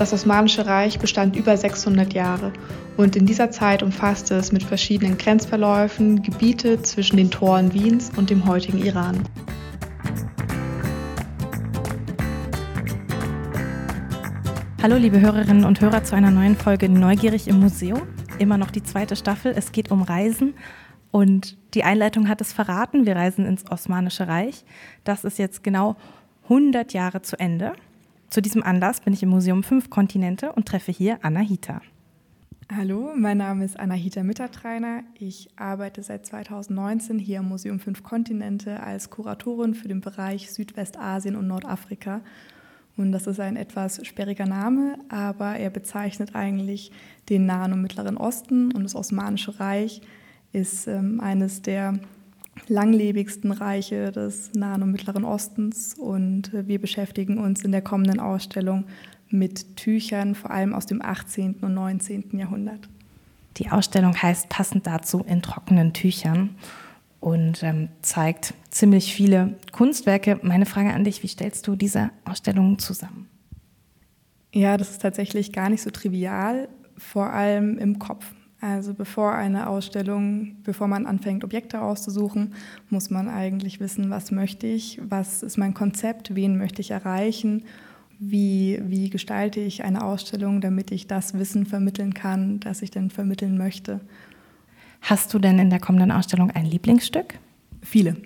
Das Osmanische Reich bestand über 600 Jahre und in dieser Zeit umfasste es mit verschiedenen Grenzverläufen Gebiete zwischen den Toren Wiens und dem heutigen Iran. Hallo liebe Hörerinnen und Hörer zu einer neuen Folge Neugierig im Museum. Immer noch die zweite Staffel. Es geht um Reisen und die Einleitung hat es verraten. Wir reisen ins Osmanische Reich. Das ist jetzt genau 100 Jahre zu Ende. Zu diesem Anlass bin ich im Museum Fünf Kontinente und treffe hier Anahita. Hallo, mein Name ist Anahita Mittertreiner. Ich arbeite seit 2019 hier im Museum Fünf Kontinente als Kuratorin für den Bereich Südwestasien und Nordafrika. Und das ist ein etwas sperriger Name, aber er bezeichnet eigentlich den Nahen und Mittleren Osten und das Osmanische Reich ist ähm, eines der langlebigsten Reiche des Nahen und Mittleren Ostens und äh, wir beschäftigen uns in der kommenden Ausstellung mit Tüchern, vor allem aus dem 18. und 19. Jahrhundert. Die Ausstellung heißt passend dazu in trockenen Tüchern und ähm, zeigt ziemlich viele Kunstwerke. Meine Frage an dich, wie stellst du diese Ausstellung zusammen? Ja, das ist tatsächlich gar nicht so trivial, vor allem im Kopf. Also bevor eine Ausstellung, bevor man anfängt, Objekte auszusuchen, muss man eigentlich wissen, was möchte ich, was ist mein Konzept, wen möchte ich erreichen, wie, wie gestalte ich eine Ausstellung, damit ich das Wissen vermitteln kann, das ich denn vermitteln möchte. Hast du denn in der kommenden Ausstellung ein Lieblingsstück? Viele,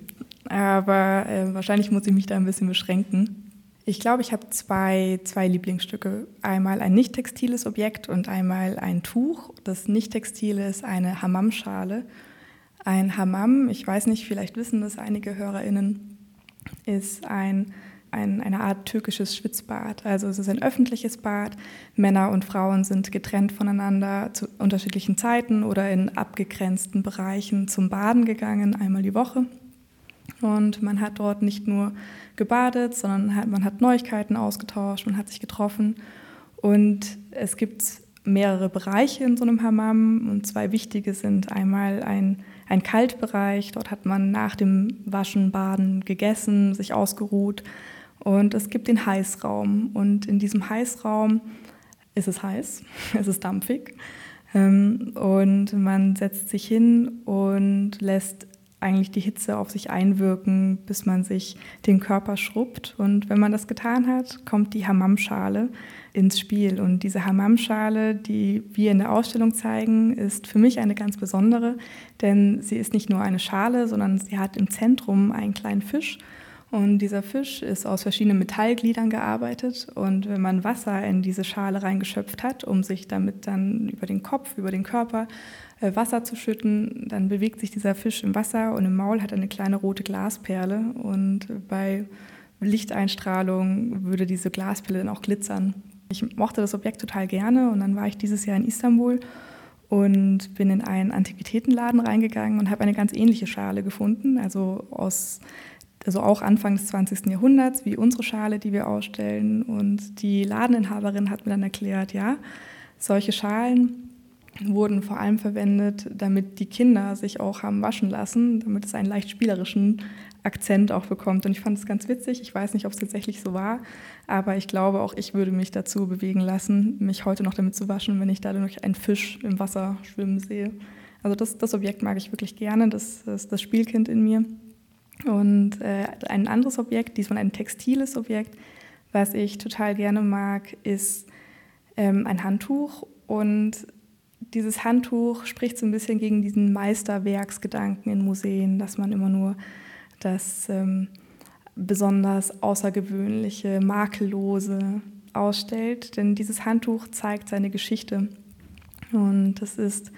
aber äh, wahrscheinlich muss ich mich da ein bisschen beschränken. Ich glaube, ich habe zwei, zwei Lieblingsstücke. Einmal ein nicht textiles Objekt und einmal ein Tuch. Das nicht textile ist eine Hammamschale. Ein Hammam, ich weiß nicht, vielleicht wissen das einige HörerInnen, ist ein, ein, eine Art türkisches Schwitzbad. Also es ist ein öffentliches Bad. Männer und Frauen sind getrennt voneinander zu unterschiedlichen Zeiten oder in abgegrenzten Bereichen zum Baden gegangen, einmal die Woche. Und man hat dort nicht nur gebadet, sondern man hat Neuigkeiten ausgetauscht, man hat sich getroffen. Und es gibt mehrere Bereiche in so einem Hammam und zwei wichtige sind einmal ein, ein Kaltbereich, dort hat man nach dem Waschen, Baden gegessen, sich ausgeruht. Und es gibt den Heißraum und in diesem Heißraum ist es heiß, es ist dampfig ähm, und man setzt sich hin und lässt eigentlich die Hitze auf sich einwirken, bis man sich den Körper schrubbt. Und wenn man das getan hat, kommt die Hammamschale ins Spiel. Und diese Hammamschale, die wir in der Ausstellung zeigen, ist für mich eine ganz besondere, denn sie ist nicht nur eine Schale, sondern sie hat im Zentrum einen kleinen Fisch. Und dieser Fisch ist aus verschiedenen Metallgliedern gearbeitet. Und wenn man Wasser in diese Schale reingeschöpft hat, um sich damit dann über den Kopf, über den Körper Wasser zu schütten, dann bewegt sich dieser Fisch im Wasser und im Maul hat er eine kleine rote Glasperle und bei Lichteinstrahlung würde diese Glasperle dann auch glitzern. Ich mochte das Objekt total gerne und dann war ich dieses Jahr in Istanbul und bin in einen Antiquitätenladen reingegangen und habe eine ganz ähnliche Schale gefunden, also aus also auch Anfang des 20. Jahrhunderts, wie unsere Schale, die wir ausstellen. Und die Ladeninhaberin hat mir dann erklärt, ja, solche Schalen wurden vor allem verwendet, damit die Kinder sich auch haben waschen lassen, damit es einen leicht spielerischen Akzent auch bekommt. Und ich fand es ganz witzig. Ich weiß nicht, ob es tatsächlich so war, aber ich glaube, auch ich würde mich dazu bewegen lassen, mich heute noch damit zu waschen, wenn ich dadurch einen Fisch im Wasser schwimmen sehe. Also das, das Objekt mag ich wirklich gerne, das ist das Spielkind in mir. Und äh, ein anderes Objekt, diesmal ein textiles Objekt, was ich total gerne mag, ist ähm, ein Handtuch. Und dieses Handtuch spricht so ein bisschen gegen diesen Meisterwerksgedanken in Museen, dass man immer nur das ähm, besonders außergewöhnliche, makellose ausstellt. Denn dieses Handtuch zeigt seine Geschichte. Und das ist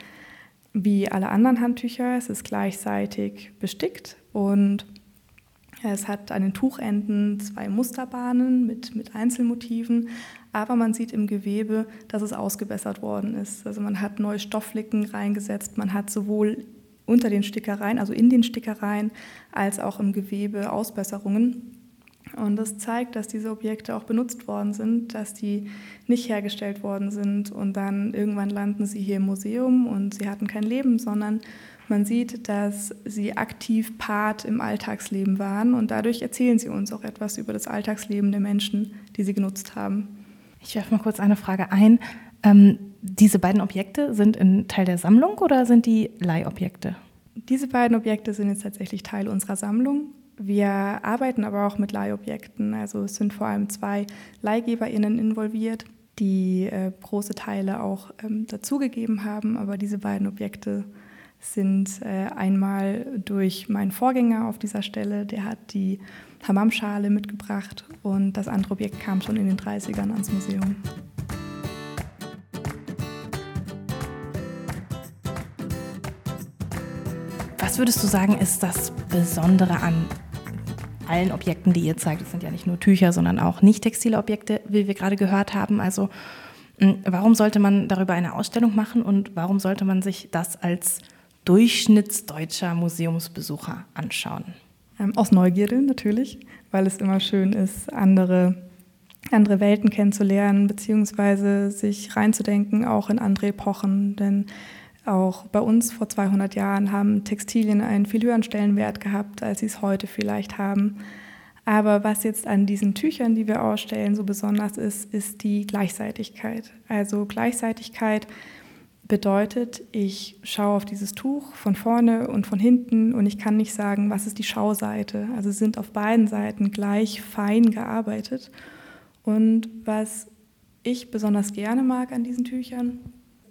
wie alle anderen Handtücher, es ist gleichzeitig bestickt und es hat an den Tuchenden zwei Musterbahnen mit, mit Einzelmotiven, aber man sieht im Gewebe, dass es ausgebessert worden ist. Also man hat neue Stofflicken reingesetzt, man hat sowohl unter den Stickereien, also in den Stickereien, als auch im Gewebe Ausbesserungen. Und das zeigt, dass diese Objekte auch benutzt worden sind, dass die nicht hergestellt worden sind und dann irgendwann landen sie hier im Museum und sie hatten kein Leben, sondern man sieht, dass sie aktiv Part im Alltagsleben waren und dadurch erzählen sie uns auch etwas über das Alltagsleben der Menschen, die sie genutzt haben. Ich werfe mal kurz eine Frage ein. Ähm, diese beiden Objekte sind ein Teil der Sammlung oder sind die Leihobjekte? Diese beiden Objekte sind jetzt tatsächlich Teil unserer Sammlung. Wir arbeiten aber auch mit Leihobjekten. Also es sind vor allem zwei LeihgeberInnen involviert, die äh, große Teile auch ähm, dazugegeben haben. Aber diese beiden Objekte sind äh, einmal durch meinen Vorgänger auf dieser Stelle, der hat die Hammamschale mitgebracht und das andere Objekt kam schon in den 30ern ans Museum. Was würdest du sagen, ist das Besondere an allen Objekten, die ihr zeigt? Es sind ja nicht nur Tücher, sondern auch nicht textile Objekte, wie wir gerade gehört haben. Also warum sollte man darüber eine Ausstellung machen und warum sollte man sich das als durchschnittsdeutscher Museumsbesucher anschauen? Ähm, aus Neugierde natürlich, weil es immer schön ist, andere, andere Welten kennenzulernen, beziehungsweise sich reinzudenken, auch in andere Epochen. Denn auch bei uns vor 200 Jahren haben Textilien einen viel höheren Stellenwert gehabt, als sie es heute vielleicht haben. Aber was jetzt an diesen Tüchern, die wir ausstellen, so besonders ist, ist die Gleichzeitigkeit. Also Gleichzeitigkeit bedeutet, ich schaue auf dieses Tuch von vorne und von hinten und ich kann nicht sagen, was ist die Schauseite. Also sind auf beiden Seiten gleich fein gearbeitet. Und was ich besonders gerne mag an diesen Tüchern,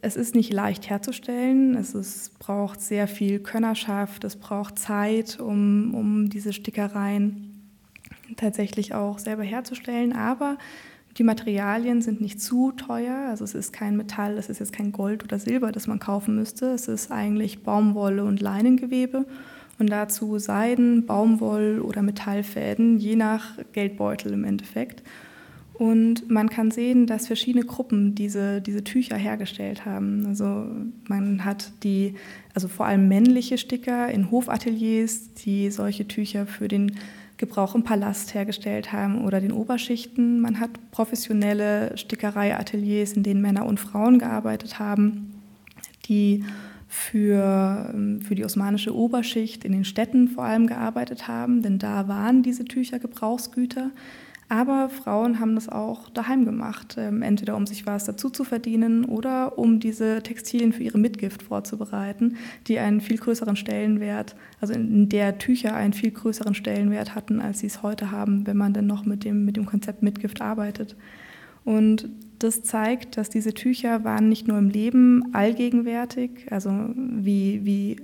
es ist nicht leicht herzustellen, es ist, braucht sehr viel Könnerschaft, es braucht Zeit, um, um diese Stickereien tatsächlich auch selber herzustellen, aber die Materialien sind nicht zu teuer, also es ist kein Metall, es ist jetzt kein Gold oder Silber, das man kaufen müsste. Es ist eigentlich Baumwolle und Leinengewebe und dazu Seiden, Baumwoll oder Metallfäden, je nach Geldbeutel im Endeffekt. Und man kann sehen, dass verschiedene Gruppen diese, diese Tücher hergestellt haben. Also man hat die, also vor allem männliche Sticker in Hofateliers, die solche Tücher für den Gebrauch im Palast hergestellt haben oder den Oberschichten. Man hat professionelle Stickereiateliers, in denen Männer und Frauen gearbeitet haben, die für, ähm, für die osmanische Oberschicht in den Städten vor allem gearbeitet haben, denn da waren diese Tücher Gebrauchsgüter. Aber Frauen haben das auch daheim gemacht, ähm, entweder um sich was dazu zu verdienen oder um diese Textilien für ihre Mitgift vorzubereiten, die einen viel größeren Stellenwert, also in der Tücher einen viel größeren Stellenwert hatten, als sie es heute haben, wenn man denn noch mit dem, mit dem Konzept Mitgift arbeitet. Und das zeigt, dass diese Tücher waren nicht nur im Leben allgegenwärtig, also wie, wie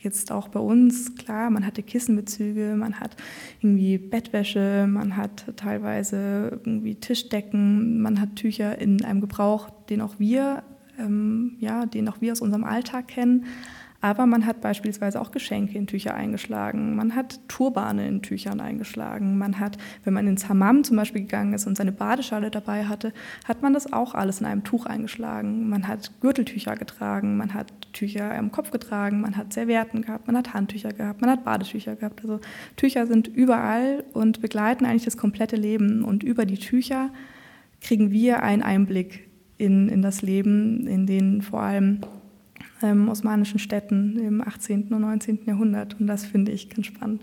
jetzt auch bei uns, klar, man hatte Kissenbezüge, man hat irgendwie Bettwäsche, man hat teilweise irgendwie Tischdecken, man hat Tücher in einem Gebrauch, den auch wir, ähm, ja, den auch wir aus unserem Alltag kennen. Aber man hat beispielsweise auch Geschenke in Tücher eingeschlagen, man hat Turbane in Tüchern eingeschlagen, man hat, wenn man ins Hammam zum Beispiel gegangen ist und seine Badeschale dabei hatte, hat man das auch alles in einem Tuch eingeschlagen. Man hat Gürteltücher getragen, man hat Tücher am Kopf getragen, man hat Servietten gehabt, man hat Handtücher gehabt, man hat Badetücher gehabt. Also Tücher sind überall und begleiten eigentlich das komplette Leben. Und über die Tücher kriegen wir einen Einblick in, in das Leben, in den vor allem ähm, osmanischen Städten im 18. und 19. Jahrhundert. Und das finde ich ganz spannend.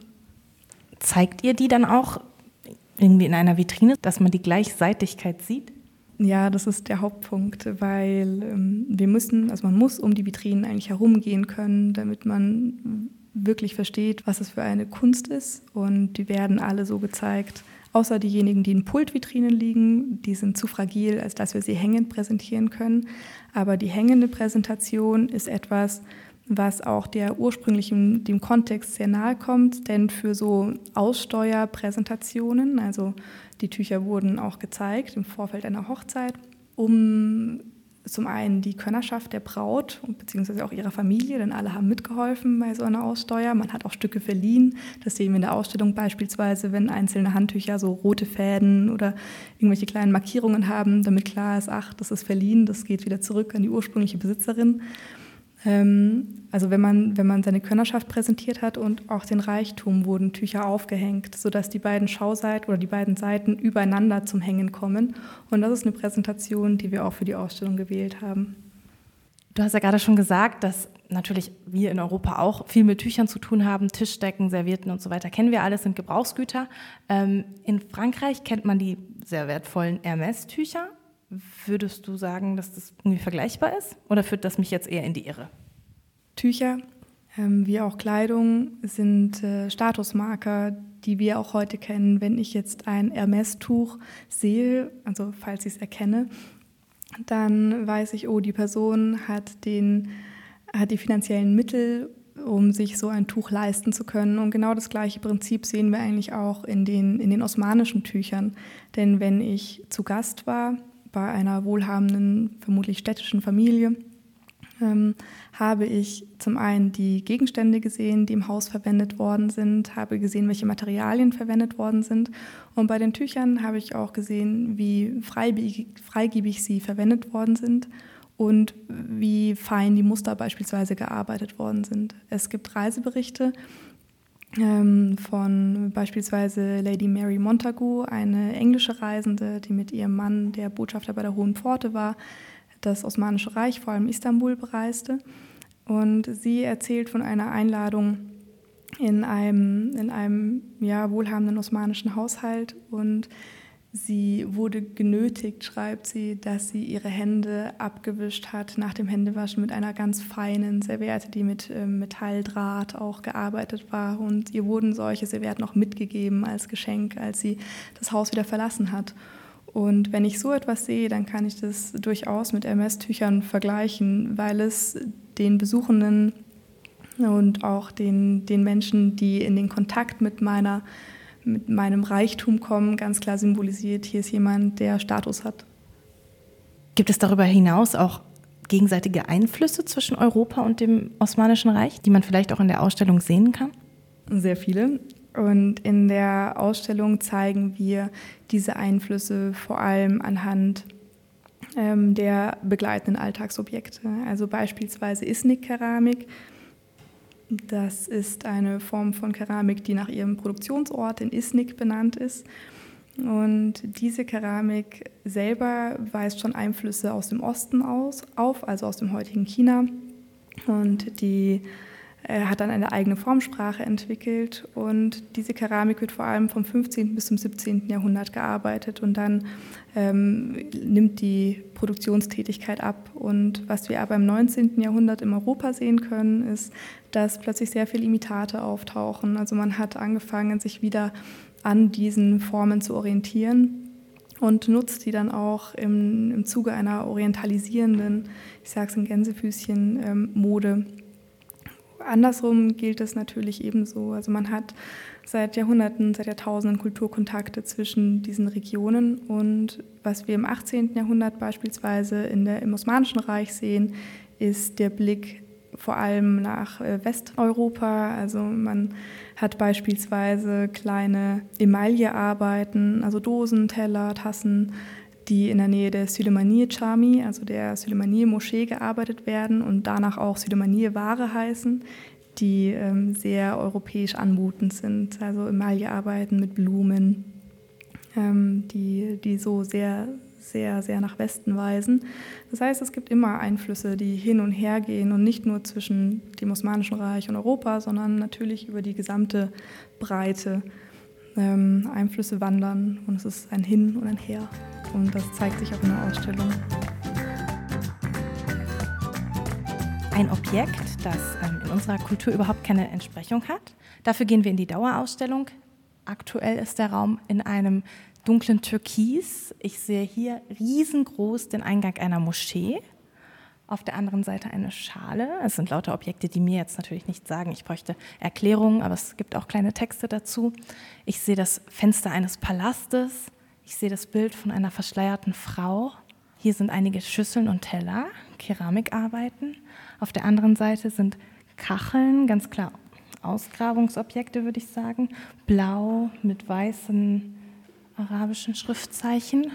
Zeigt ihr die dann auch irgendwie in einer Vitrine, dass man die Gleichseitigkeit sieht? Ja, das ist der Hauptpunkt, weil ähm, wir müssen, also man muss um die Vitrinen eigentlich herumgehen können, damit man wirklich versteht, was es für eine Kunst ist. Und die werden alle so gezeigt, außer diejenigen, die in Pultvitrinen liegen. Die sind zu fragil, als dass wir sie hängend präsentieren können. Aber die hängende Präsentation ist etwas, was auch der ursprünglichen, dem Kontext sehr nahe kommt, denn für so Aussteuerpräsentationen, also die Tücher wurden auch gezeigt im Vorfeld einer Hochzeit, um zum einen die Könnerschaft der Braut beziehungsweise auch ihrer Familie, denn alle haben mitgeholfen bei so einer Aussteuer. Man hat auch Stücke verliehen. Das sehen wir in der Ausstellung beispielsweise, wenn einzelne Handtücher so rote Fäden oder irgendwelche kleinen Markierungen haben, damit klar ist, ach, das ist verliehen, das geht wieder zurück an die ursprüngliche Besitzerin. Ähm, also wenn man, wenn man seine Könnerschaft präsentiert hat und auch den Reichtum, wurden Tücher aufgehängt, sodass die beiden Schauseiten oder die beiden Seiten übereinander zum Hängen kommen. Und das ist eine Präsentation, die wir auch für die Ausstellung gewählt haben. Du hast ja gerade schon gesagt, dass natürlich wir in Europa auch viel mit Tüchern zu tun haben. Tischdecken, Servietten und so weiter kennen wir alles, sind Gebrauchsgüter. Ähm, in Frankreich kennt man die sehr wertvollen Hermes-Tücher. Würdest du sagen, dass das irgendwie vergleichbar ist oder führt das mich jetzt eher in die Irre? Tücher, ähm, wie auch Kleidung, sind äh, Statusmarker, die wir auch heute kennen. Wenn ich jetzt ein Hermes-Tuch sehe, also falls ich es erkenne, dann weiß ich, oh, die Person hat, den, hat die finanziellen Mittel, um sich so ein Tuch leisten zu können. Und genau das gleiche Prinzip sehen wir eigentlich auch in den, in den osmanischen Tüchern. Denn wenn ich zu Gast war bei einer wohlhabenden, vermutlich städtischen Familie, ähm, habe ich zum einen die Gegenstände gesehen, die im Haus verwendet worden sind, habe gesehen, welche Materialien verwendet worden sind. Und bei den Tüchern habe ich auch gesehen, wie freigebig sie verwendet worden sind und wie fein die Muster beispielsweise gearbeitet worden sind. Es gibt Reiseberichte von beispielsweise Lady Mary Montagu, eine englische Reisende, die mit ihrem Mann, der Botschafter bei der Hohen Pforte war, das Osmanische Reich, vor allem Istanbul, bereiste. Und sie erzählt von einer Einladung in einem, in einem ja, wohlhabenden osmanischen Haushalt und sie wurde genötigt, schreibt sie, dass sie ihre Hände abgewischt hat nach dem Händewaschen mit einer ganz feinen Serviette, die mit äh, Metalldraht auch gearbeitet war. Und ihr wurden solche Servietten auch mitgegeben als Geschenk, als sie das Haus wieder verlassen hat. Und wenn ich so etwas sehe, dann kann ich das durchaus mit MS-Tüchern vergleichen, weil es den Besuchenden und auch den, den Menschen, die in den Kontakt mit, meiner, mit meinem Reichtum kommen, ganz klar symbolisiert, hier ist jemand, der Status hat. Gibt es darüber hinaus auch gegenseitige Einflüsse zwischen Europa und dem Osmanischen Reich, die man vielleicht auch in der Ausstellung sehen kann? Sehr viele. Und in der Ausstellung zeigen wir diese Einflüsse vor allem anhand ähm, der begleitenden Alltagsobjekte. Also beispielsweise Isnik-Keramik. Das ist eine Form von Keramik, die nach ihrem Produktionsort in Isnik benannt ist. Und diese Keramik selber weist schon Einflüsse aus dem Osten aus, auf, also aus dem heutigen China. Und die er hat dann eine eigene Formsprache entwickelt und diese Keramik wird vor allem vom 15. bis zum 17. Jahrhundert gearbeitet und dann ähm, nimmt die Produktionstätigkeit ab. Und was wir aber im 19. Jahrhundert in Europa sehen können, ist, dass plötzlich sehr viele Imitate auftauchen. Also man hat angefangen, sich wieder an diesen Formen zu orientieren und nutzt die dann auch im, im Zuge einer orientalisierenden, ich sage es in Gänsefüßchen, ähm, Mode Andersrum gilt es natürlich ebenso. Also man hat seit Jahrhunderten, seit Jahrtausenden Kulturkontakte zwischen diesen Regionen. Und was wir im 18. Jahrhundert beispielsweise in der, im Osmanischen Reich sehen, ist der Blick vor allem nach äh, Westeuropa. Also man hat beispielsweise kleine Emaillearbeiten, also Dosen, Teller, Tassen, die in der Nähe der Süleymaniye-Chami, also der Süleymaniye-Moschee, gearbeitet werden und danach auch Süleymaniye-Ware heißen, die ähm, sehr europäisch anmutend sind. Also Emaillearbeiten mit Blumen, ähm, die, die so sehr, sehr, sehr nach Westen weisen. Das heißt, es gibt immer Einflüsse, die hin und her gehen und nicht nur zwischen dem Osmanischen Reich und Europa, sondern natürlich über die gesamte Breite ähm, Einflüsse wandern und es ist ein Hin und ein Her und das zeigt sich auch in der Ausstellung. Ein Objekt, das ähm, in unserer Kultur überhaupt keine Entsprechung hat. Dafür gehen wir in die Dauerausstellung. Aktuell ist der Raum in einem dunklen Türkis. Ich sehe hier riesengroß den Eingang einer Moschee. Auf der anderen Seite eine Schale. Es sind lauter Objekte, die mir jetzt natürlich nicht sagen. Ich bräuchte Erklärungen, aber es gibt auch kleine Texte dazu. Ich sehe das Fenster eines Palastes. Ich sehe das Bild von einer verschleierten Frau. Hier sind einige Schüsseln und Teller, Keramikarbeiten. Auf der anderen Seite sind Kacheln, ganz klar Ausgrabungsobjekte, würde ich sagen. Blau mit weißen arabischen Schriftzeichen.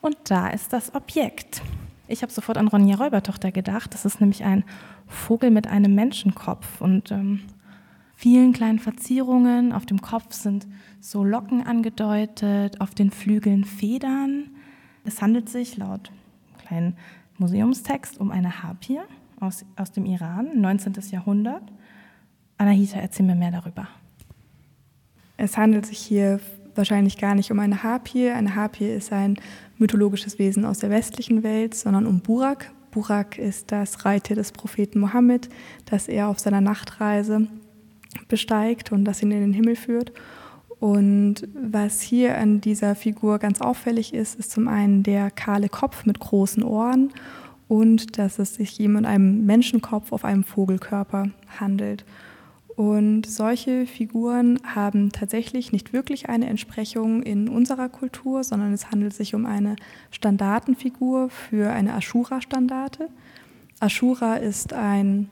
Und da ist das Objekt. Ich habe sofort an Ronja Räubertochter gedacht. Das ist nämlich ein Vogel mit einem Menschenkopf. Und ähm, vielen kleinen Verzierungen. Auf dem Kopf sind so Locken angedeutet, auf den Flügeln Federn. Es handelt sich laut kleinen Museumstext um eine Harpie aus, aus dem Iran, 19. Jahrhundert. Anahita, erzähl mir mehr darüber. Es handelt sich hier wahrscheinlich gar nicht um eine Harpie. Eine Harpie ist ein mythologisches Wesen aus der westlichen Welt, sondern um Burak. Burak ist das Reittier des Propheten Mohammed, das er auf seiner Nachtreise besteigt und das ihn in den Himmel führt. Und was hier an dieser Figur ganz auffällig ist, ist zum einen der kahle Kopf mit großen Ohren und dass es sich um einen Menschenkopf auf einem Vogelkörper handelt. Und solche Figuren haben tatsächlich nicht wirklich eine Entsprechung in unserer Kultur, sondern es handelt sich um eine Standartenfigur für eine Ashura-Standarte. Ashura ist ein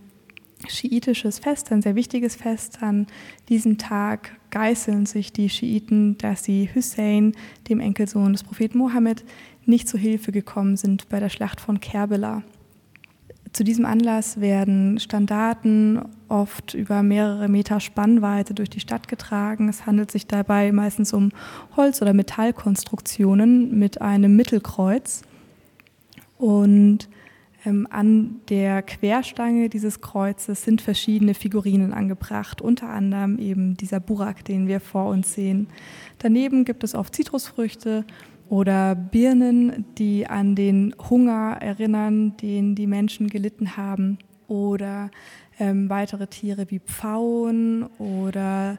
schiitisches Fest, ein sehr wichtiges Fest. An diesem Tag geißeln sich die Schiiten, dass sie Hussein, dem Enkelsohn des Propheten Mohammed, nicht zu Hilfe gekommen sind bei der Schlacht von Kerbela. Zu diesem Anlass werden Standarten oft über mehrere Meter Spannweite durch die Stadt getragen. Es handelt sich dabei meistens um Holz- oder Metallkonstruktionen mit einem Mittelkreuz. Und ähm, an der Querstange dieses Kreuzes sind verschiedene Figurinen angebracht, unter anderem eben dieser Burak, den wir vor uns sehen. Daneben gibt es oft Zitrusfrüchte oder Birnen, die an den Hunger erinnern, den die Menschen gelitten haben, oder ähm, weitere Tiere wie Pfauen oder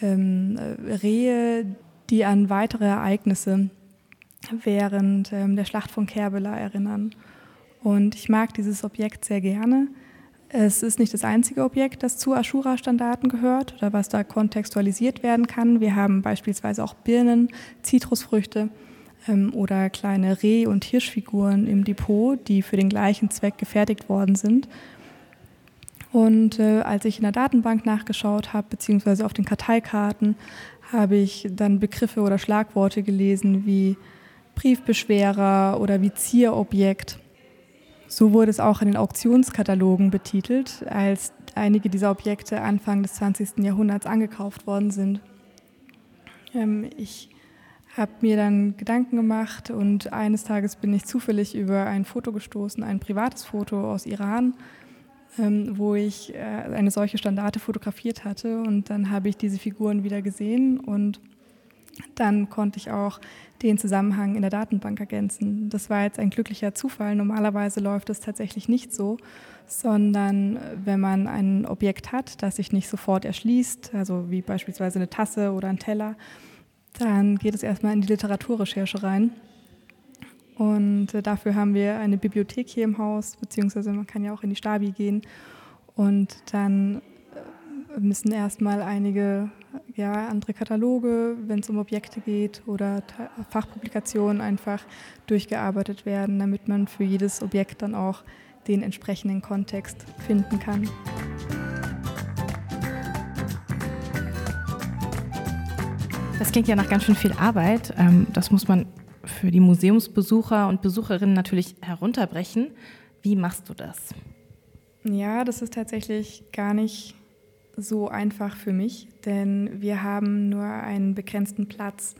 ähm, Rehe, die an weitere Ereignisse während ähm, der Schlacht von Kerbela erinnern. Und ich mag dieses Objekt sehr gerne. Es ist nicht das einzige Objekt, das zu Ashura-Standarten gehört oder was da kontextualisiert werden kann. Wir haben beispielsweise auch Birnen, Zitrusfrüchte ähm, oder kleine Reh- und Hirschfiguren im Depot, die für den gleichen Zweck gefertigt worden sind. Und äh, als ich in der Datenbank nachgeschaut habe, beziehungsweise auf den Karteikarten, habe ich dann Begriffe oder Schlagworte gelesen wie Briefbeschwerer oder wie Zierobjekt. So wurde es auch in den Auktionskatalogen betitelt, als einige dieser Objekte Anfang des 20. Jahrhunderts angekauft worden sind. Ähm, ich habe mir dann Gedanken gemacht und eines Tages bin ich zufällig über ein Foto gestoßen, ein privates Foto aus Iran, ähm, wo ich äh, eine solche Standarte fotografiert hatte und dann habe ich diese Figuren wieder gesehen und dann konnte ich auch den Zusammenhang in der Datenbank ergänzen. Das war jetzt ein glücklicher Zufall. Normalerweise läuft es tatsächlich nicht so, sondern äh, wenn man ein Objekt hat, das sich nicht sofort erschließt, also wie beispielsweise eine Tasse oder ein Teller, dann geht es erstmal in die Literaturrecherche rein. Und äh, dafür haben wir eine Bibliothek hier im Haus, beziehungsweise man kann ja auch in die Stabi gehen. Und dann äh, müssen erstmal einige ja, andere Kataloge, wenn es um Objekte geht oder Fachpublikationen einfach durchgearbeitet werden, damit man für jedes Objekt dann auch den entsprechenden Kontext finden kann. Das klingt ja nach ganz schön viel Arbeit. Ähm, das muss man für die Museumsbesucher und Besucherinnen natürlich herunterbrechen. Wie machst du das? Ja, das ist tatsächlich gar nicht so einfach für mich, denn wir haben nur einen begrenzten Platz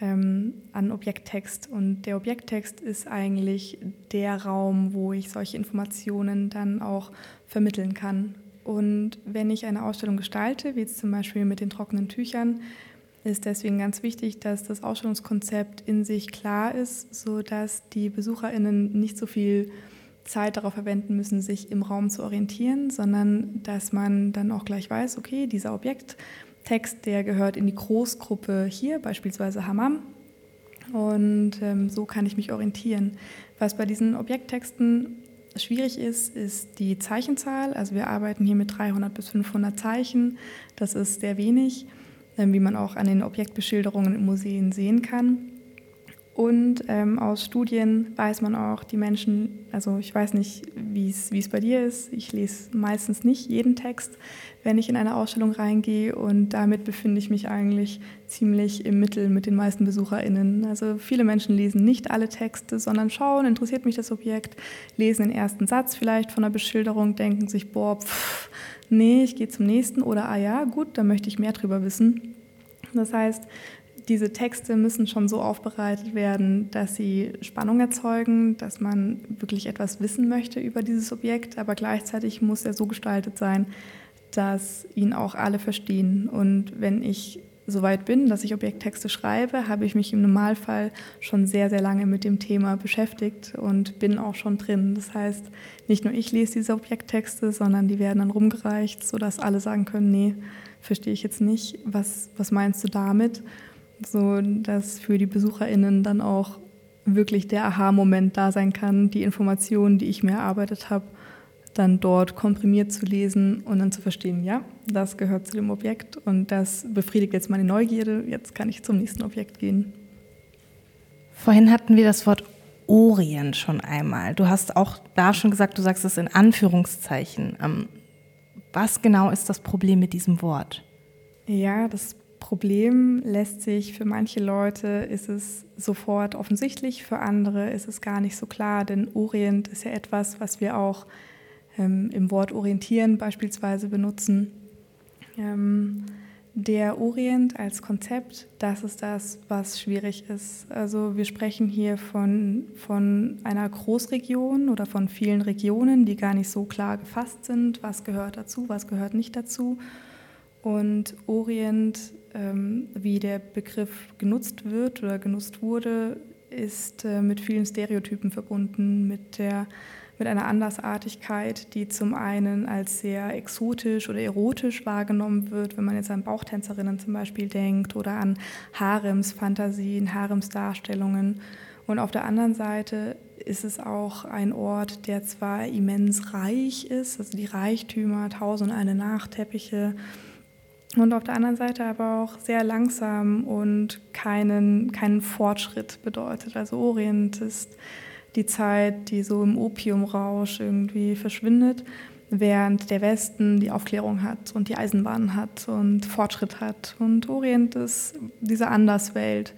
ähm, an Objekttext und der Objekttext ist eigentlich der Raum, wo ich solche Informationen dann auch vermitteln kann. Und wenn ich eine Ausstellung gestalte, wie jetzt zum Beispiel mit den trockenen Tüchern, ist deswegen ganz wichtig, dass das Ausstellungskonzept in sich klar ist, sodass die BesucherInnen nicht so viel Zeit darauf verwenden müssen, sich im Raum zu orientieren, sondern dass man dann auch gleich weiß, okay, dieser Objekttext, der gehört in die Großgruppe hier, beispielsweise Hammam. Und ähm, so kann ich mich orientieren. Was bei diesen Objekttexten schwierig ist, ist die Zeichenzahl. Also wir arbeiten hier mit 300 bis 500 Zeichen. Das ist sehr wenig. Ähm, wie man auch an den Objektbeschilderungen in Museen sehen kann. Und ähm, aus Studien weiß man auch, die Menschen, also ich weiß nicht, wie es bei dir ist, ich lese meistens nicht jeden Text, wenn ich in eine Ausstellung reingehe und damit befinde ich mich eigentlich ziemlich im Mittel mit den meisten BesucherInnen. Also viele Menschen lesen nicht alle Texte, sondern schauen, interessiert mich das Objekt, lesen den ersten Satz vielleicht von der Beschilderung, denken sich, boah, pff, nee, ich gehe zum nächsten oder ah ja, gut, da möchte ich mehr drüber wissen. Das heißt, diese Texte müssen schon so aufbereitet werden, dass sie Spannung erzeugen, dass man wirklich etwas wissen möchte über dieses Objekt, aber gleichzeitig muss er so gestaltet sein, dass ihn auch alle verstehen. Und wenn ich soweit bin, dass ich Objekttexte schreibe, habe ich mich im Normalfall schon sehr, sehr lange mit dem Thema beschäftigt und bin auch schon drin. Das heißt, nicht nur ich lese diese Objekttexte, sondern die werden dann rumgereicht, sodass alle sagen können, nee, verstehe ich jetzt nicht, was, was meinst du damit? So dass für die BesucherInnen dann auch wirklich der Aha-Moment da sein kann, die Informationen, die ich mir erarbeitet habe, dann dort komprimiert zu lesen und dann zu verstehen, ja, das gehört zu dem Objekt und das befriedigt jetzt meine Neugierde, jetzt kann ich zum nächsten Objekt gehen. Vorhin hatten wir das Wort Orient schon einmal. Du hast auch da schon gesagt, du sagst es in Anführungszeichen. Ähm, was genau ist das Problem mit diesem Wort? Ja, das Problem lässt sich für manche Leute ist es sofort offensichtlich, für andere ist es gar nicht so klar, denn Orient ist ja etwas, was wir auch ähm, im Wort orientieren beispielsweise benutzen. Ähm, der Orient als Konzept, das ist das, was schwierig ist. Also wir sprechen hier von, von einer Großregion oder von vielen Regionen, die gar nicht so klar gefasst sind, was gehört dazu, was gehört nicht dazu. Und Orient, ähm, wie der Begriff genutzt wird oder genutzt wurde, ist äh, mit vielen Stereotypen verbunden, mit der mit einer Andersartigkeit, die zum einen als sehr exotisch oder erotisch wahrgenommen wird, wenn man jetzt an Bauchtänzerinnen zum Beispiel denkt oder an Haremsfantasien, Haremsdarstellungen. Und auf der anderen Seite ist es auch ein Ort, der zwar immens reich ist, also die Reichtümer, tausend eine Nachteppiche, und auf der anderen Seite aber auch sehr langsam und keinen, keinen Fortschritt bedeutet. Also Orient ist die Zeit, die so im Opiumrausch irgendwie verschwindet, während der Westen die Aufklärung hat und die Eisenbahn hat und Fortschritt hat. Und Orient ist diese Anderswelt.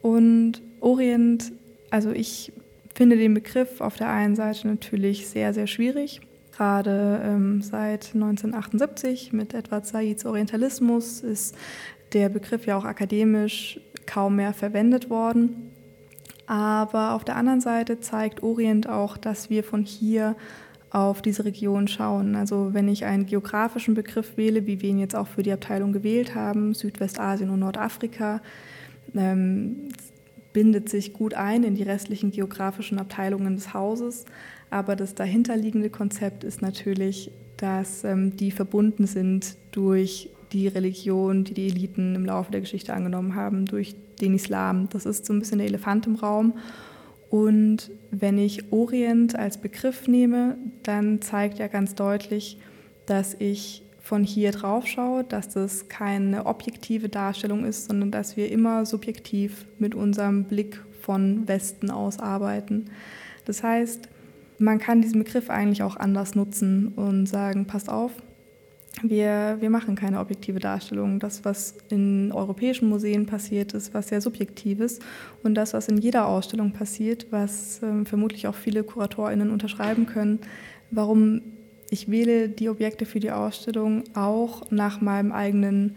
Und Orient, also ich finde den Begriff auf der einen Seite natürlich sehr, sehr schwierig. Gerade ähm, seit 1978 mit Edward Saids Orientalismus ist der Begriff ja auch akademisch kaum mehr verwendet worden. Aber auf der anderen Seite zeigt Orient auch, dass wir von hier auf diese Region schauen. Also wenn ich einen geografischen Begriff wähle, wie wir ihn jetzt auch für die Abteilung gewählt haben, Südwestasien und Nordafrika, ähm, bindet sich gut ein in die restlichen geografischen Abteilungen des Hauses. Aber das dahinterliegende Konzept ist natürlich, dass ähm, die verbunden sind durch die Religion, die die Eliten im Laufe der Geschichte angenommen haben, durch den Islam. Das ist so ein bisschen der Elefant im Raum. Und wenn ich Orient als Begriff nehme, dann zeigt er ganz deutlich, dass ich von hier drauf schaue, dass das keine objektive Darstellung ist, sondern dass wir immer subjektiv mit unserem Blick von Westen aus arbeiten. Das heißt, man kann diesen Begriff eigentlich auch anders nutzen und sagen, passt auf, wir, wir machen keine objektive Darstellung. Das, was in europäischen Museen passiert, ist was sehr Subjektives. Und das, was in jeder Ausstellung passiert, was ähm, vermutlich auch viele KuratorInnen unterschreiben können, warum ich wähle die Objekte für die Ausstellung auch nach meinem eigenen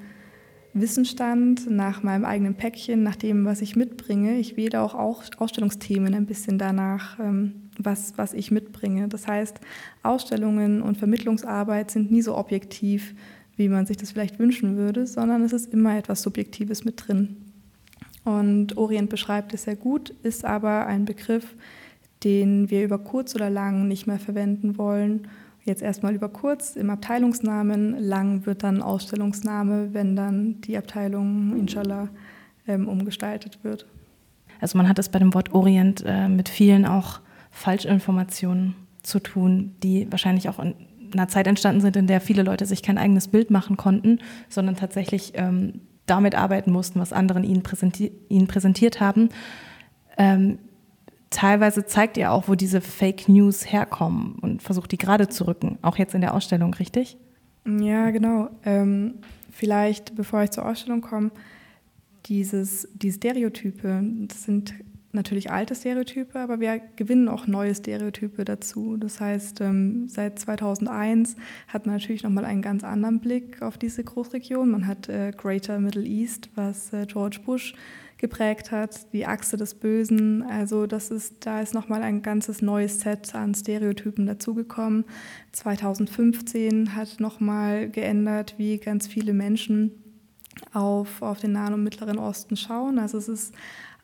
Wissensstand, nach meinem eigenen Päckchen, nach dem, was ich mitbringe. Ich wähle auch Ausstellungsthemen ein bisschen danach, ähm, was, was ich mitbringe. Das heißt, Ausstellungen und Vermittlungsarbeit sind nie so objektiv, wie man sich das vielleicht wünschen würde, sondern es ist immer etwas Subjektives mit drin. Und Orient beschreibt es sehr gut, ist aber ein Begriff, den wir über kurz oder lang nicht mehr verwenden wollen. Jetzt erstmal über kurz im Abteilungsnamen, lang wird dann Ausstellungsname, wenn dann die Abteilung inshallah ähm, umgestaltet wird. Also man hat es bei dem Wort Orient äh, mit vielen auch Falschinformationen zu tun, die wahrscheinlich auch in einer Zeit entstanden sind, in der viele Leute sich kein eigenes Bild machen konnten, sondern tatsächlich ähm, damit arbeiten mussten, was anderen ihnen, präsenti ihnen präsentiert haben. Ähm, teilweise zeigt ihr auch, wo diese Fake News herkommen und versucht, die gerade zu rücken, auch jetzt in der Ausstellung, richtig? Ja, genau. Ähm, vielleicht, bevor ich zur Ausstellung komme, dieses, die Stereotype, das sind natürlich alte Stereotype, aber wir gewinnen auch neue Stereotype dazu. Das heißt, ähm, seit 2001 hat man natürlich nochmal einen ganz anderen Blick auf diese Großregion. Man hat äh, Greater Middle East, was äh, George Bush geprägt hat, die Achse des Bösen. Also das ist, da ist nochmal ein ganzes neues Set an Stereotypen dazugekommen. 2015 hat nochmal geändert, wie ganz viele Menschen auf, auf den Nahen und Mittleren Osten schauen. Also es ist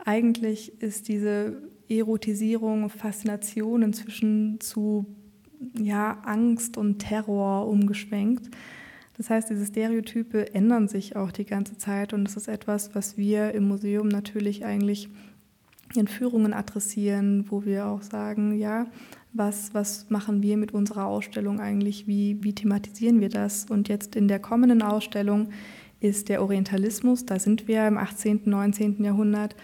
eigentlich ist diese Erotisierung, Faszination inzwischen zu ja, Angst und Terror umgeschwenkt. Das heißt, diese Stereotype ändern sich auch die ganze Zeit und das ist etwas, was wir im Museum natürlich eigentlich in Führungen adressieren, wo wir auch sagen, ja, was, was machen wir mit unserer Ausstellung eigentlich, wie, wie thematisieren wir das? Und jetzt in der kommenden Ausstellung ist der Orientalismus, da sind wir im 18., 19. Jahrhundert.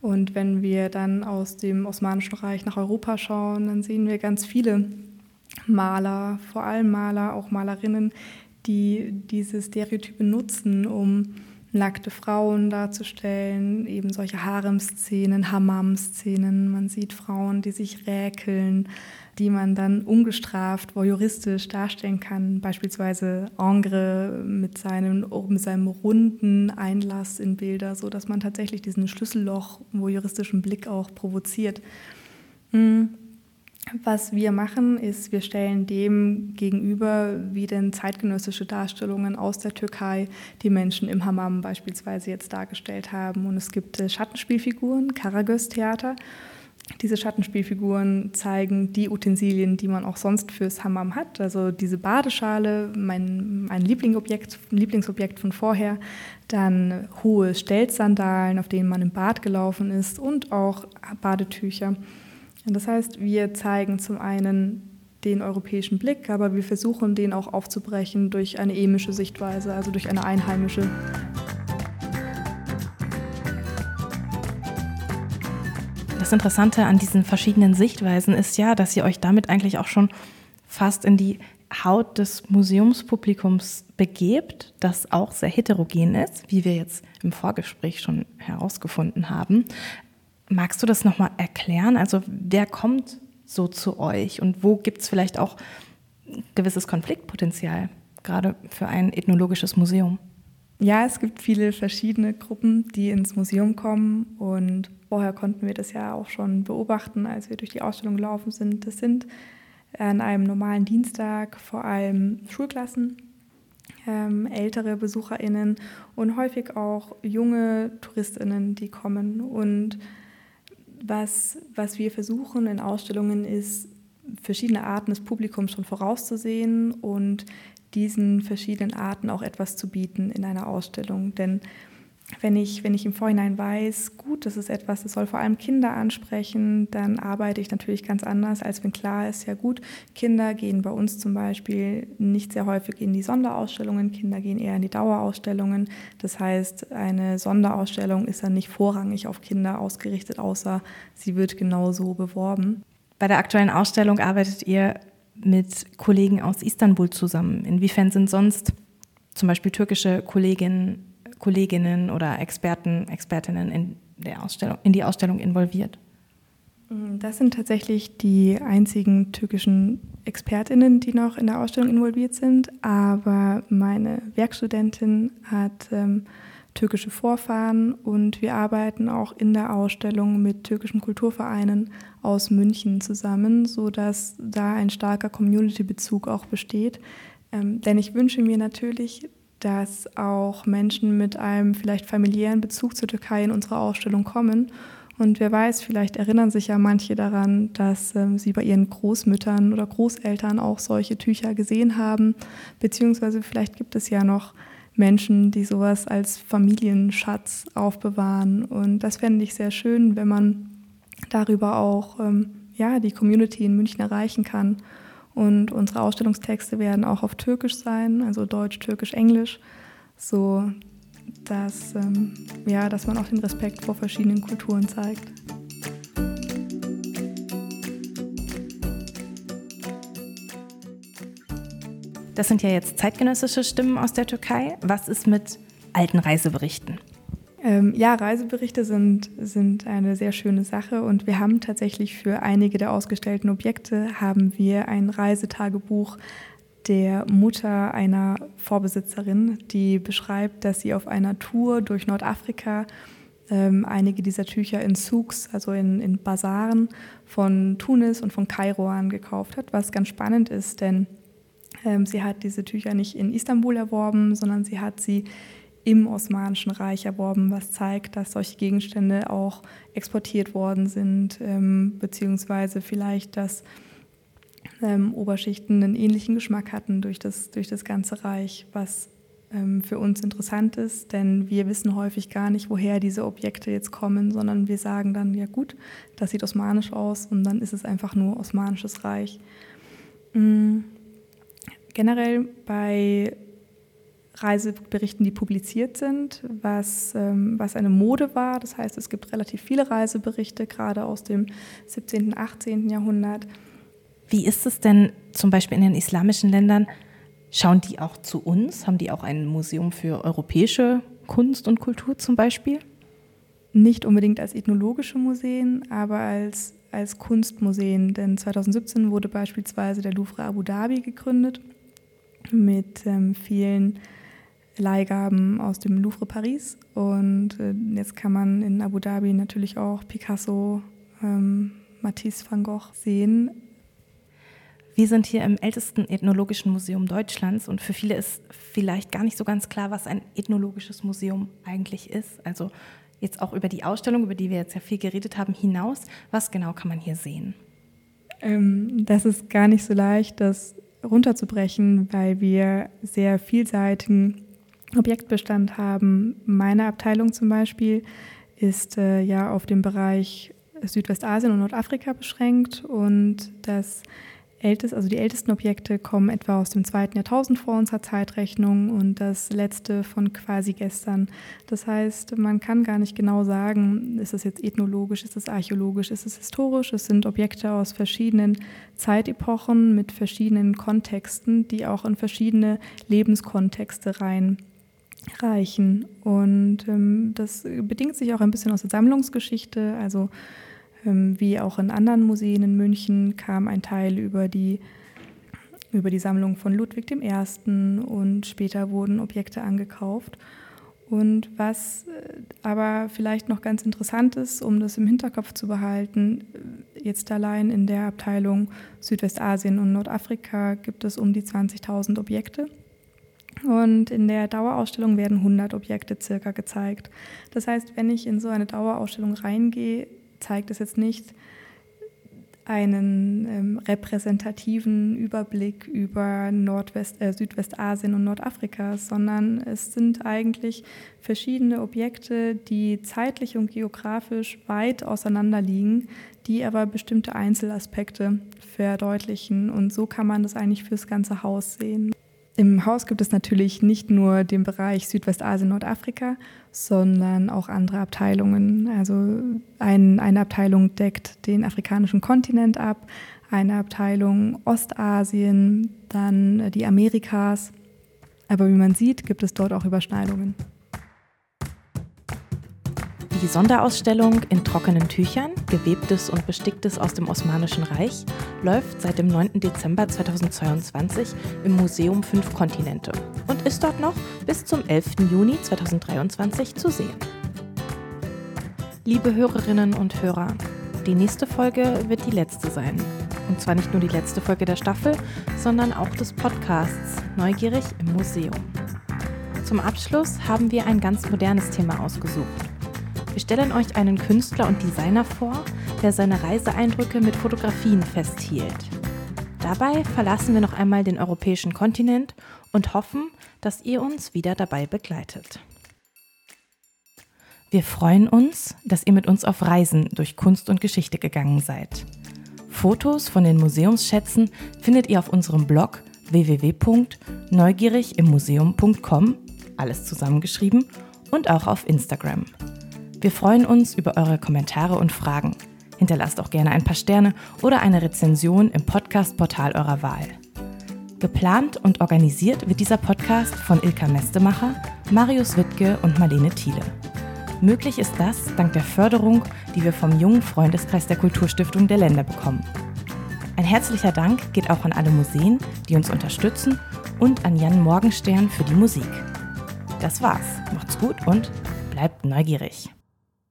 Und wenn wir dann aus dem Osmanischen Reich nach Europa schauen, dann sehen wir ganz viele Maler, vor allem Maler, auch Malerinnen, die diese Stereotype nutzen, um nackte Frauen darzustellen, eben solche Harem-Szenen, Hammam-Szenen. Man sieht Frauen, die sich räkeln, die man dann ungestraft, voyeuristisch darstellen kann. Beispielsweise Ingres mit seinem, mit seinem runden Einlass in Bilder, so dass man tatsächlich diesen Schlüsselloch, voyeuristischen Blick auch provoziert. Mhm. Was wir machen, ist, wir stellen dem gegenüber, wie denn zeitgenössische Darstellungen aus der Türkei die Menschen im Hammam beispielsweise jetzt dargestellt haben. Und es gibt äh, Schattenspielfiguren, Karagöz-Theater. Diese Schattenspielfiguren zeigen die Utensilien, die man auch sonst fürs Hammam hat. Also diese Badeschale, mein, mein Lieblingsobjekt, Lieblingsobjekt von vorher. Dann hohe Stelzsandalen, auf denen man im Bad gelaufen ist und auch Badetücher. Das heißt, wir zeigen zum einen den europäischen Blick, aber wir versuchen den auch aufzubrechen durch eine emische Sichtweise, also durch eine einheimische. Das Interessante an diesen verschiedenen Sichtweisen ist ja, dass ihr euch damit eigentlich auch schon fast in die Haut des Museumspublikums begebt, das auch sehr heterogen ist, wie wir jetzt im Vorgespräch schon herausgefunden haben. Magst du das nochmal erklären? Also wer kommt so zu euch und wo gibt es vielleicht auch gewisses Konfliktpotenzial, gerade für ein ethnologisches Museum? Ja, es gibt viele verschiedene Gruppen, die ins Museum kommen und vorher konnten wir das ja auch schon beobachten, als wir durch die Ausstellung gelaufen sind. Das sind an einem normalen Dienstag vor allem Schulklassen, ähm, ältere BesucherInnen und häufig auch junge TouristInnen, die kommen und was, was wir versuchen in Ausstellungen ist, verschiedene Arten des Publikums schon vorauszusehen und diesen verschiedenen Arten auch etwas zu bieten in einer Ausstellung. Denn wenn ich, wenn ich im Vorhinein weiß, gut, das ist etwas, das soll vor allem Kinder ansprechen, dann arbeite ich natürlich ganz anders, als wenn klar ist, ja gut, Kinder gehen bei uns zum Beispiel nicht sehr häufig in die Sonderausstellungen, Kinder gehen eher in die Dauerausstellungen. Das heißt, eine Sonderausstellung ist dann nicht vorrangig auf Kinder ausgerichtet, außer sie wird genauso beworben. Bei der aktuellen Ausstellung arbeitet ihr mit Kollegen aus Istanbul zusammen. Inwiefern sind sonst zum Beispiel türkische Kolleginnen Kolleginnen oder Experten, Expertinnen in, der Ausstellung, in die Ausstellung involviert? Das sind tatsächlich die einzigen türkischen Expertinnen, die noch in der Ausstellung involviert sind. Aber meine Werkstudentin hat ähm, türkische Vorfahren und wir arbeiten auch in der Ausstellung mit türkischen Kulturvereinen aus München zusammen, sodass da ein starker Community-Bezug auch besteht. Ähm, denn ich wünsche mir natürlich, dass auch Menschen mit einem vielleicht familiären Bezug zur Türkei in unsere Ausstellung kommen. Und wer weiß, vielleicht erinnern sich ja manche daran, dass ähm, sie bei ihren Großmüttern oder Großeltern auch solche Tücher gesehen haben. Beziehungsweise vielleicht gibt es ja noch Menschen, die sowas als Familienschatz aufbewahren. Und das fände ich sehr schön, wenn man darüber auch ähm, ja, die Community in München erreichen kann und unsere Ausstellungstexte werden auch auf Türkisch sein, also Deutsch, Türkisch, Englisch, so dass, ähm, ja, dass man auch den Respekt vor verschiedenen Kulturen zeigt. Das sind ja jetzt zeitgenössische Stimmen aus der Türkei. Was ist mit alten Reiseberichten? Ähm, ja, Reiseberichte sind, sind eine sehr schöne Sache und wir haben tatsächlich für einige der ausgestellten Objekte haben wir ein Reisetagebuch der Mutter einer Vorbesitzerin, die beschreibt, dass sie auf einer Tour durch Nordafrika ähm, einige dieser Tücher in Souks, also in, in Basaren von Tunis und von Kairo angekauft hat, was ganz spannend ist, denn sie hat diese Tücher nicht in Istanbul erworben, sondern sie hat sie im Osmanischen Reich erworben, was zeigt, dass solche Gegenstände auch exportiert worden sind, ähm, beziehungsweise vielleicht, dass ähm, Oberschichten einen ähnlichen Geschmack hatten durch das, durch das ganze Reich, was ähm, für uns interessant ist, denn wir wissen häufig gar nicht, woher diese Objekte jetzt kommen, sondern wir sagen dann, ja gut, das sieht osmanisch aus und dann ist es einfach nur Osmanisches Reich. Mhm. Generell bei Reiseberichten, die publiziert sind, was, ähm, was eine Mode war. Das heißt, es gibt relativ viele Reiseberichte, gerade aus dem 17., und 18. Jahrhundert. Wie ist es denn zum Beispiel in den islamischen Ländern? Schauen die auch zu uns? Haben die auch ein Museum für europäische Kunst und Kultur zum Beispiel? Nicht unbedingt als ethnologische Museen, aber als, als Kunstmuseen. Denn 2017 wurde beispielsweise der Louvre Abu Dhabi gegründet mit ähm, vielen Leihgaben aus dem Louvre Paris. Und äh, jetzt kann man in Abu Dhabi natürlich auch Picasso, ähm, Matisse, Van Gogh sehen. Wir sind hier im ältesten ethnologischen Museum Deutschlands und für viele ist vielleicht gar nicht so ganz klar, was ein ethnologisches Museum eigentlich ist. Also jetzt auch über die Ausstellung, über die wir jetzt ja viel geredet haben, hinaus. Was genau kann man hier sehen? Ähm, das ist gar nicht so leicht, das runterzubrechen, weil wir sehr vielseitigen Objektbestand haben. Meine Abteilung zum Beispiel ist äh, ja auf dem Bereich Südwestasien und Nordafrika beschränkt und das älteste, also die ältesten Objekte kommen etwa aus dem zweiten Jahrtausend vor unserer Zeitrechnung und das letzte von quasi gestern. Das heißt, man kann gar nicht genau sagen, ist es jetzt ethnologisch, ist es archäologisch, ist es historisch. Es sind Objekte aus verschiedenen Zeitepochen mit verschiedenen Kontexten, die auch in verschiedene Lebenskontexte rein reichen. Und ähm, das bedingt sich auch ein bisschen aus der Sammlungsgeschichte. Also wie auch in anderen Museen in München kam ein Teil über die, über die Sammlung von Ludwig I. und später wurden Objekte angekauft. Und was äh, aber vielleicht noch ganz interessant ist, um das im Hinterkopf zu behalten, äh, jetzt allein in der Abteilung Südwestasien und Nordafrika gibt es um die 20.000 Objekte. Und in der Dauerausstellung werden 100 Objekte circa gezeigt. Das heißt, wenn ich in so eine Dauerausstellung reingehe, zeigt es jetzt nicht einen ähm, repräsentativen Überblick über Nordwest, äh, Südwestasien und Nordafrika, sondern es sind eigentlich verschiedene Objekte, die zeitlich und geografisch weit auseinander liegen, die aber bestimmte Einzelaspekte verdeutlichen. Und so kann man das eigentlich fürs ganze Haus sehen. Im Haus gibt es natürlich nicht nur den Bereich Südwestasien, Nordafrika, sondern auch andere Abteilungen. Also ein, eine Abteilung deckt den afrikanischen Kontinent ab, eine Abteilung Ostasien, dann die Amerikas. Aber wie man sieht, gibt es dort auch Überschneidungen. Die Sonderausstellung in trockenen Tüchern, gewebtes und besticktes aus dem Osmanischen Reich, läuft seit dem 9. Dezember 2022 im Museum Fünf Kontinente und ist dort noch bis zum 11. Juni 2023 zu sehen. Liebe Hörerinnen und Hörer, die nächste Folge wird die letzte sein. Und zwar nicht nur die letzte Folge der Staffel, sondern auch des Podcasts Neugierig im Museum. Zum Abschluss haben wir ein ganz modernes Thema ausgesucht wir stellen euch einen Künstler und Designer vor, der seine Reiseeindrücke mit Fotografien festhielt. Dabei verlassen wir noch einmal den europäischen Kontinent und hoffen, dass ihr uns wieder dabei begleitet. Wir freuen uns, dass ihr mit uns auf Reisen durch Kunst und Geschichte gegangen seid. Fotos von den Museumsschätzen findet ihr auf unserem Blog www.neugierigimmuseum.com, alles zusammengeschrieben, und auch auf Instagram. Wir freuen uns über eure Kommentare und Fragen. Hinterlasst auch gerne ein paar Sterne oder eine Rezension im Podcast-Portal eurer Wahl. Geplant und organisiert wird dieser Podcast von Ilka Mestemacher, Marius Wittke und Marlene Thiele. Möglich ist das dank der Förderung, die wir vom jungen Freundeskreis der Kulturstiftung der Länder bekommen. Ein herzlicher Dank geht auch an alle Museen, die uns unterstützen und an Jan Morgenstern für die Musik. Das war's. Macht's gut und bleibt neugierig.